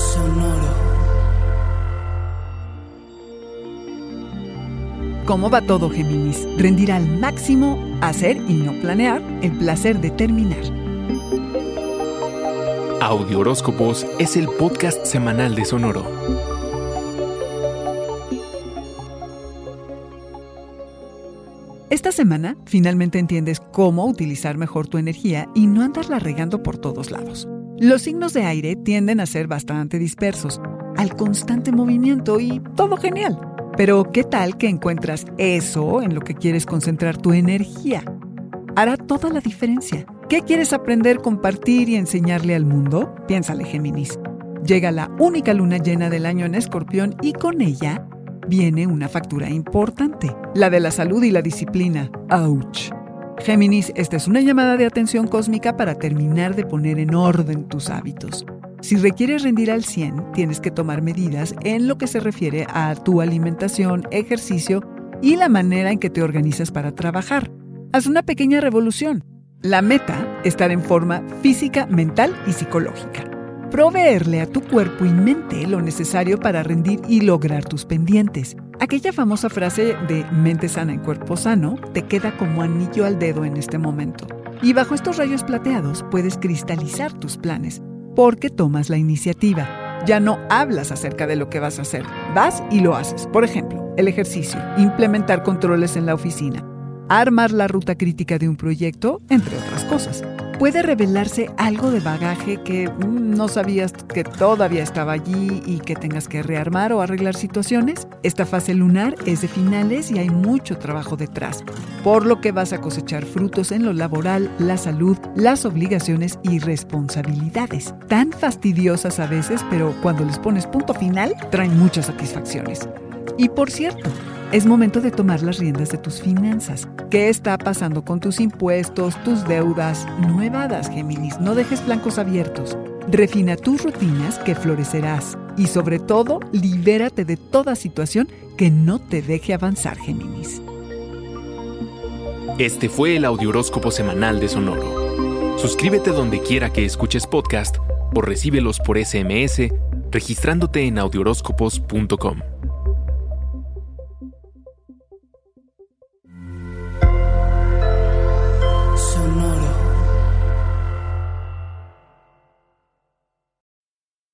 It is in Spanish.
Sonoro. ¿Cómo va todo, Géminis? Rendir al máximo, hacer y no planear, el placer de terminar. Audio Horóscopos es el podcast semanal de Sonoro. Esta semana finalmente entiendes cómo utilizar mejor tu energía y no andarla regando por todos lados. Los signos de aire tienden a ser bastante dispersos, al constante movimiento y todo genial. Pero ¿qué tal que encuentras eso en lo que quieres concentrar tu energía? Hará toda la diferencia. ¿Qué quieres aprender, compartir y enseñarle al mundo? Piénsale, Géminis. Llega la única luna llena del año en Escorpión y con ella viene una factura importante, la de la salud y la disciplina. ¡Auch! Géminis, esta es una llamada de atención cósmica para terminar de poner en orden tus hábitos. Si requieres rendir al 100, tienes que tomar medidas en lo que se refiere a tu alimentación, ejercicio y la manera en que te organizas para trabajar. Haz una pequeña revolución. La meta, estar en forma física, mental y psicológica. Proveerle a tu cuerpo y mente lo necesario para rendir y lograr tus pendientes. Aquella famosa frase de mente sana en cuerpo sano te queda como anillo al dedo en este momento. Y bajo estos rayos plateados puedes cristalizar tus planes, porque tomas la iniciativa. Ya no hablas acerca de lo que vas a hacer, vas y lo haces. Por ejemplo, el ejercicio, implementar controles en la oficina, armar la ruta crítica de un proyecto, entre otras cosas puede revelarse algo de bagaje que mm, no sabías que todavía estaba allí y que tengas que rearmar o arreglar situaciones. Esta fase lunar es de finales y hay mucho trabajo detrás, por lo que vas a cosechar frutos en lo laboral, la salud, las obligaciones y responsabilidades. Tan fastidiosas a veces, pero cuando les pones punto final, traen muchas satisfacciones. Y por cierto, es momento de tomar las riendas de tus finanzas. ¿Qué está pasando con tus impuestos, tus deudas? No evadas, Géminis, no dejes blancos abiertos. Refina tus rutinas que florecerás. Y sobre todo, libérate de toda situación que no te deje avanzar, Géminis. Este fue el Audioróscopo Semanal de Sonoro. Suscríbete donde quiera que escuches podcast o recíbelos por SMS registrándote en audioróscopos.com.